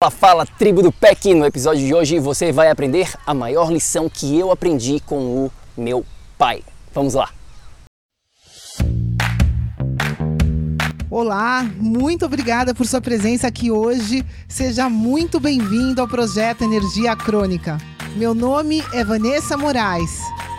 Fala, fala, tribo do PEC! No episódio de hoje você vai aprender a maior lição que eu aprendi com o meu pai. Vamos lá! Olá, muito obrigada por sua presença aqui hoje. Seja muito bem-vindo ao projeto Energia Crônica. Meu nome é Vanessa Moraes.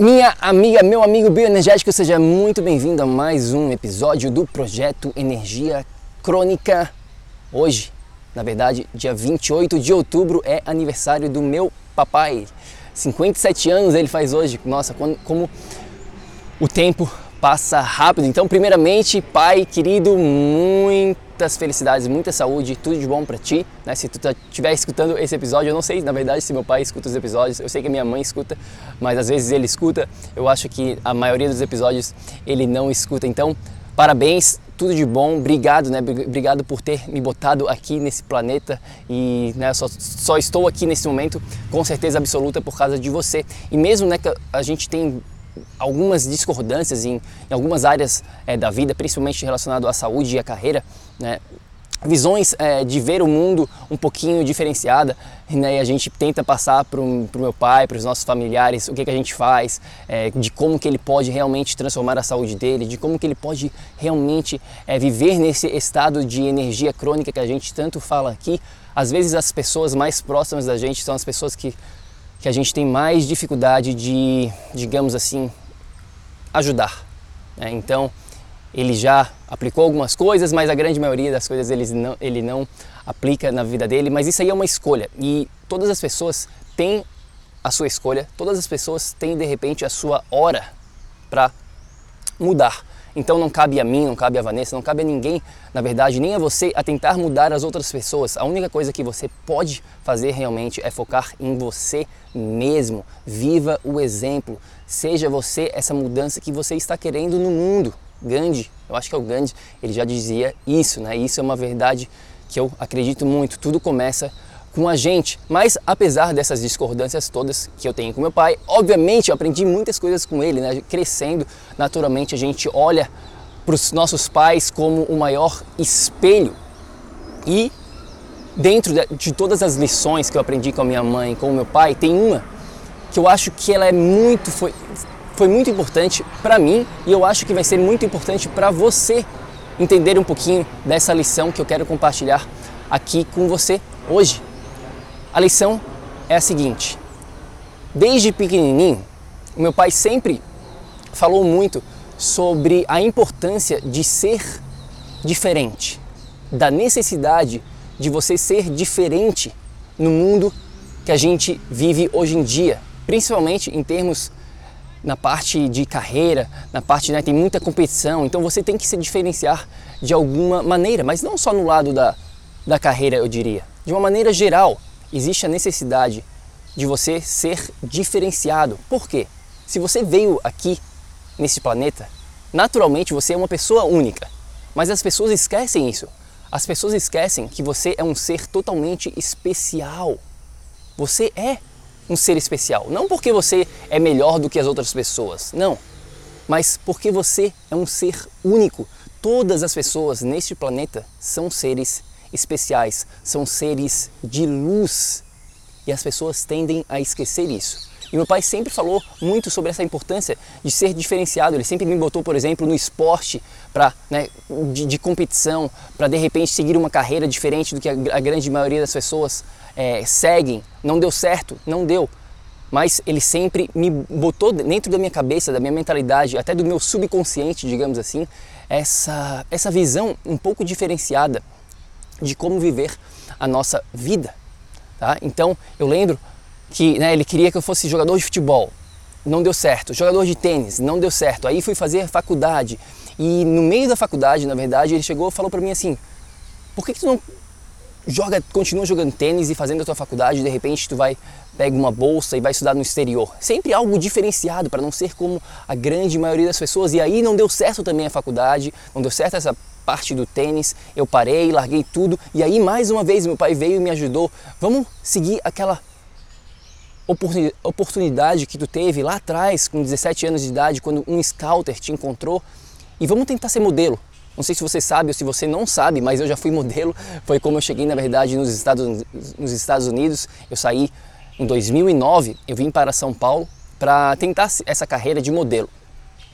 Minha amiga, meu amigo bioenergético, seja muito bem-vindo a mais um episódio do projeto Energia Crônica. Hoje, na verdade, dia 28 de outubro é aniversário do meu papai. 57 anos ele faz hoje. Nossa, como o tempo passa rápido. Então, primeiramente, pai querido, muitas felicidades, muita saúde, tudo de bom pra ti. Né? Se tu estiver escutando esse episódio, eu não sei, na verdade, se meu pai escuta os episódios. Eu sei que minha mãe escuta, mas às vezes ele escuta. Eu acho que a maioria dos episódios ele não escuta. Então, parabéns, tudo de bom. Obrigado, né? Obrigado por ter me botado aqui nesse planeta e né, só, só estou aqui nesse momento com certeza absoluta por causa de você. E mesmo né, que a gente tem algumas discordâncias em, em algumas áreas eh, da vida, principalmente relacionado à saúde e à carreira, né? visões eh, de ver o mundo um pouquinho diferenciada, né? E a gente tenta passar para o meu pai, para os nossos familiares, o que, que a gente faz, eh, de como que ele pode realmente transformar a saúde dele, de como que ele pode realmente eh, viver nesse estado de energia crônica que a gente tanto fala aqui. Às vezes as pessoas mais próximas da gente são as pessoas que que a gente tem mais dificuldade de, digamos assim, ajudar. né? Então, ele já aplicou algumas coisas, mas a grande maioria das coisas ele não, ele não aplica na vida dele. Mas isso aí é uma escolha e todas as pessoas têm a sua escolha, todas as pessoas têm de repente a sua hora para mudar. Então não cabe a mim, não cabe a Vanessa, não cabe a ninguém, na verdade, nem a você a tentar mudar as outras pessoas. A única coisa que você pode fazer realmente é focar em você mesmo. Viva o exemplo. Seja você essa mudança que você está querendo no mundo. Gandhi, eu acho que é o Gandhi, ele já dizia isso, né? Isso é uma verdade que eu acredito muito. Tudo começa com a gente. Mas apesar dessas discordâncias todas que eu tenho com meu pai, obviamente eu aprendi muitas coisas com ele, né? Crescendo, naturalmente a gente olha para os nossos pais como o maior espelho. E dentro de, todas as lições que eu aprendi com a minha mãe, com o meu pai, tem uma que eu acho que ela é muito foi foi muito importante para mim e eu acho que vai ser muito importante para você entender um pouquinho dessa lição que eu quero compartilhar aqui com você hoje. A lição é a seguinte: desde pequenininho, meu pai sempre falou muito sobre a importância de ser diferente, da necessidade de você ser diferente no mundo que a gente vive hoje em dia, principalmente em termos na parte de carreira, na parte, né, tem muita competição, então você tem que se diferenciar de alguma maneira, mas não só no lado da, da carreira, eu diria. De uma maneira geral, existe a necessidade de você ser diferenciado. Por quê? Se você veio aqui nesse planeta, naturalmente você é uma pessoa única. Mas as pessoas esquecem isso. As pessoas esquecem que você é um ser totalmente especial. Você é um ser especial. Não porque você é melhor do que as outras pessoas, não. Mas porque você é um ser único. Todas as pessoas neste planeta são seres especiais, são seres de luz. E as pessoas tendem a esquecer isso. E meu pai sempre falou muito sobre essa importância de ser diferenciado. Ele sempre me botou, por exemplo, no esporte para né, de, de, competição, para de repente seguir uma carreira diferente do que a, a grande maioria das pessoas é, seguem. Não deu certo, não deu. Mas ele sempre me botou dentro da minha cabeça, da minha mentalidade, até do meu subconsciente, digamos assim, essa, essa visão um pouco diferenciada de como viver a nossa vida. Tá? Então eu lembro que né, ele queria que eu fosse jogador de futebol, não deu certo. Jogador de tênis, não deu certo. Aí fui fazer faculdade e no meio da faculdade, na verdade, ele chegou e falou para mim assim: por que, que tu não joga, continua jogando tênis e fazendo a tua faculdade, de repente tu vai pega uma bolsa e vai estudar no exterior. Sempre algo diferenciado para não ser como a grande maioria das pessoas. E aí não deu certo também a faculdade, não deu certo essa parte do tênis. Eu parei, larguei tudo e aí mais uma vez meu pai veio e me ajudou. Vamos seguir aquela oportunidade que tu teve lá atrás, com 17 anos de idade, quando um scouter te encontrou e vamos tentar ser modelo. Não sei se você sabe ou se você não sabe, mas eu já fui modelo. Foi como eu cheguei, na verdade, nos Estados, nos Estados Unidos. Eu saí em 2009, eu vim para São Paulo para tentar essa carreira de modelo.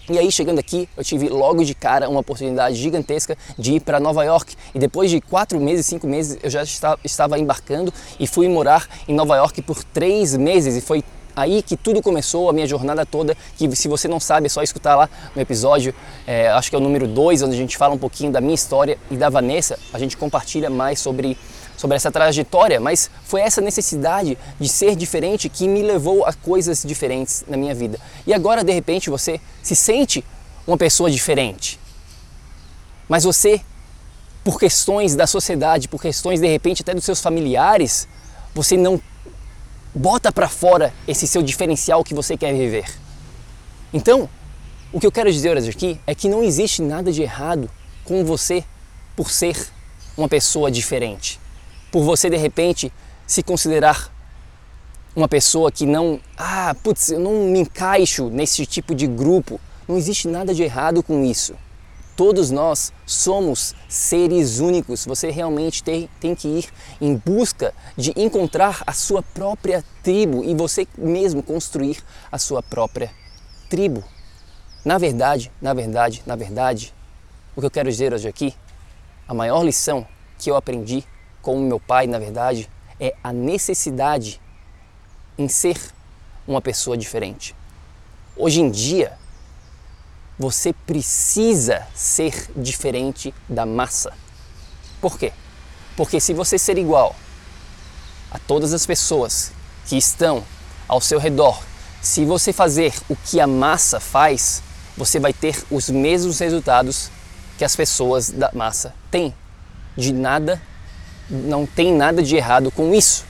E aí, chegando aqui, eu tive logo de cara uma oportunidade gigantesca de ir para Nova York. E depois de quatro meses, cinco meses, eu já estava embarcando e fui morar em Nova York por três meses. E foi aí que tudo começou, a minha jornada toda, que se você não sabe é só escutar lá no episódio, é, acho que é o número 2, onde a gente fala um pouquinho da minha história e da Vanessa, a gente compartilha mais sobre, sobre essa trajetória, mas foi essa necessidade de ser diferente que me levou a coisas diferentes na minha vida. E agora, de repente, você se sente uma pessoa diferente, mas você, por questões da sociedade, por questões de repente até dos seus familiares, você não bota para fora esse seu diferencial que você quer viver. Então, o que eu quero dizer hoje aqui é que não existe nada de errado com você por ser uma pessoa diferente. Por você de repente se considerar uma pessoa que não, ah, putz, eu não me encaixo nesse tipo de grupo. Não existe nada de errado com isso. Todos nós somos seres únicos. Você realmente tem, tem que ir em busca de encontrar a sua própria tribo e você mesmo construir a sua própria tribo. Na verdade, na verdade, na verdade, o que eu quero dizer hoje aqui, a maior lição que eu aprendi com o meu pai, na verdade, é a necessidade em ser uma pessoa diferente. Hoje em dia, você precisa ser diferente da massa. Por quê? Porque se você ser igual a todas as pessoas que estão ao seu redor, se você fazer o que a massa faz, você vai ter os mesmos resultados que as pessoas da massa têm. De nada, não tem nada de errado com isso.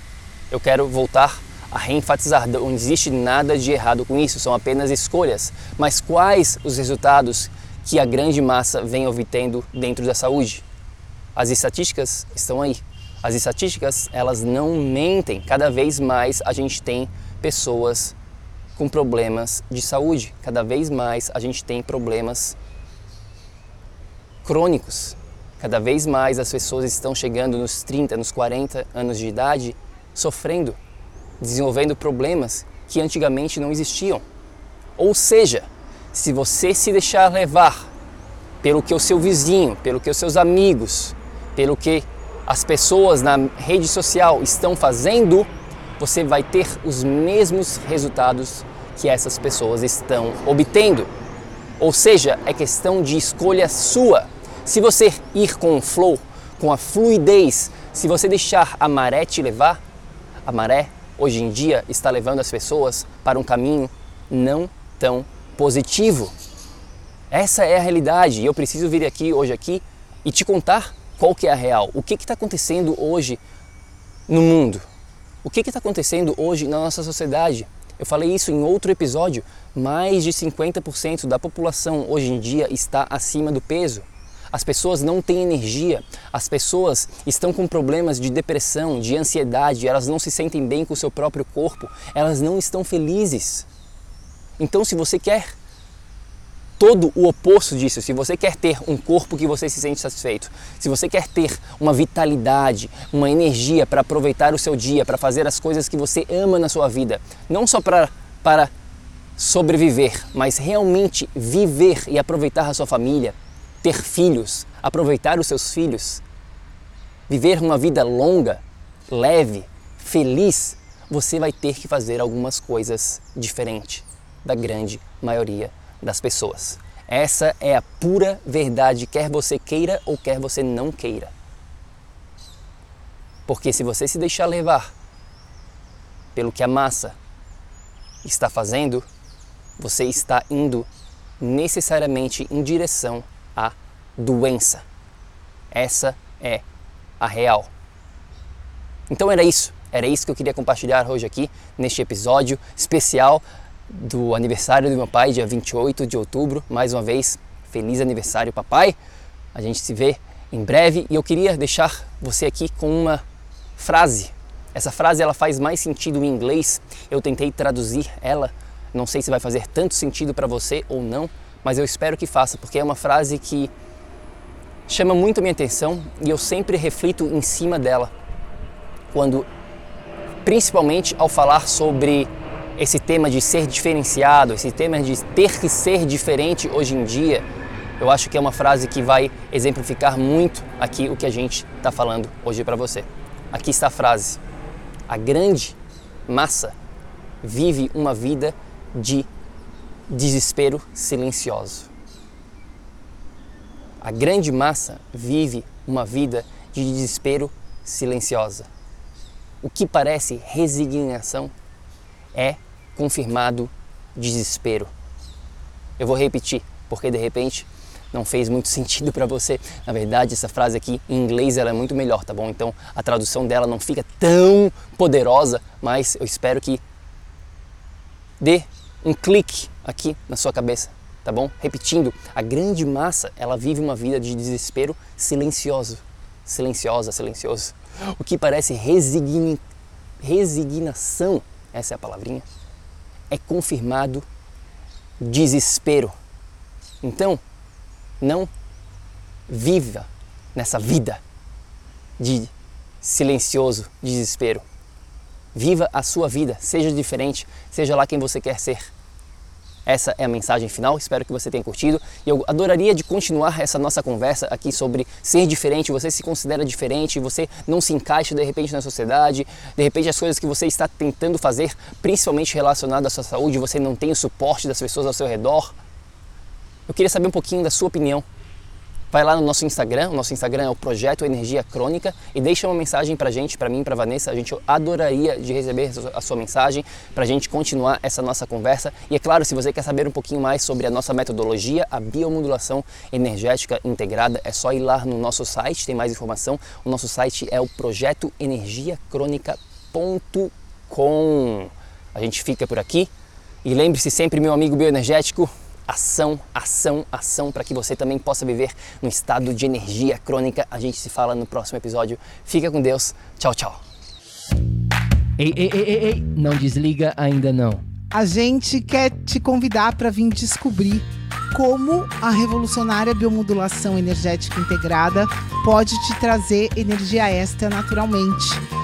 Eu quero voltar a reenfatizar, não existe nada de errado com isso, são apenas escolhas. Mas quais os resultados que a grande massa vem obtendo dentro da saúde? As estatísticas estão aí. As estatísticas, elas não mentem. Cada vez mais a gente tem pessoas com problemas de saúde. Cada vez mais a gente tem problemas crônicos. Cada vez mais as pessoas estão chegando nos 30, nos 40 anos de idade sofrendo desenvolvendo problemas que antigamente não existiam. Ou seja, se você se deixar levar pelo que o seu vizinho, pelo que os seus amigos, pelo que as pessoas na rede social estão fazendo, você vai ter os mesmos resultados que essas pessoas estão obtendo. Ou seja, é questão de escolha sua. Se você ir com o flow, com a fluidez, se você deixar a maré te levar, a maré hoje em dia está levando as pessoas para um caminho não tão positivo. Essa é a realidade e eu preciso vir aqui hoje aqui e te contar qual que é a real. O que está acontecendo hoje no mundo? O que está acontecendo hoje na nossa sociedade? Eu falei isso em outro episódio. Mais de 50% da população hoje em dia está acima do peso as pessoas não têm energia, as pessoas estão com problemas de depressão, de ansiedade, elas não se sentem bem com o seu próprio corpo, elas não estão felizes. Então, se você quer todo o oposto disso, se você quer ter um corpo que você se sente satisfeito, se você quer ter uma vitalidade, uma energia para aproveitar o seu dia, para fazer as coisas que você ama na sua vida, não só para para sobreviver, mas realmente viver e aproveitar a sua família, ter filhos, aproveitar os seus filhos, viver uma vida longa, leve, feliz, você vai ter que fazer algumas coisas diferentes da grande maioria das pessoas. Essa é a pura verdade, quer você queira ou quer você não queira. Porque se você se deixar levar pelo que a massa está fazendo, você está indo necessariamente em direção à doença. Essa é a real. Então era isso. Era isso que eu queria compartilhar hoje aqui neste episódio especial do aniversário do meu pai, dia 28 de outubro. Mais uma vez, feliz aniversário, papai. A gente se vê em breve e eu queria deixar você aqui com uma frase. Essa frase ela faz mais sentido em inglês. Eu tentei traduzir ela. Não sei se vai fazer tanto sentido para você ou não, mas eu espero que faça, porque é uma frase que chama muito a minha atenção e eu sempre reflito em cima dela. Quando principalmente ao falar sobre esse tema de ser diferenciado, esse tema de ter que ser diferente hoje em dia, eu acho que é uma frase que vai exemplificar muito aqui o que a gente está falando hoje para você. Aqui está a frase: a grande massa vive uma vida de desespero silencioso. A grande massa vive uma vida de desespero silenciosa. O que parece resignação é confirmado desespero. Eu vou repetir, porque de repente não fez muito sentido para você. Na verdade, essa frase aqui em inglês ela é muito melhor, tá bom? Então a tradução dela não fica tão poderosa, mas eu espero que dê um clique aqui na sua cabeça, tá bom? Repetindo, a grande massa, ela vive uma vida de desespero silencioso. Silenciosa, silencioso o que parece resignação, essa é a palavrinha, é confirmado desespero. Então, não viva nessa vida de silencioso desespero. Viva a sua vida, seja diferente, seja lá quem você quer ser. Essa é a mensagem final, espero que você tenha curtido. E eu adoraria de continuar essa nossa conversa aqui sobre ser diferente. Você se considera diferente, você não se encaixa de repente na sociedade, de repente as coisas que você está tentando fazer, principalmente relacionadas à sua saúde, você não tem o suporte das pessoas ao seu redor. Eu queria saber um pouquinho da sua opinião vai lá no nosso Instagram, o nosso Instagram é o Projeto Energia Crônica e deixa uma mensagem pra gente, pra mim, pra Vanessa, a gente adoraria de receber a sua mensagem pra gente continuar essa nossa conversa. E é claro, se você quer saber um pouquinho mais sobre a nossa metodologia, a biomodulação energética integrada, é só ir lá no nosso site, tem mais informação. O nosso site é o projetoenergiacronica.com. A gente fica por aqui e lembre-se sempre, meu amigo bioenergético, ação, ação, ação para que você também possa viver no estado de energia crônica. A gente se fala no próximo episódio. Fica com Deus. Tchau, tchau. Ei, ei, ei, ei, ei, não desliga ainda não. A gente quer te convidar para vir descobrir como a revolucionária biomodulação energética integrada pode te trazer energia extra naturalmente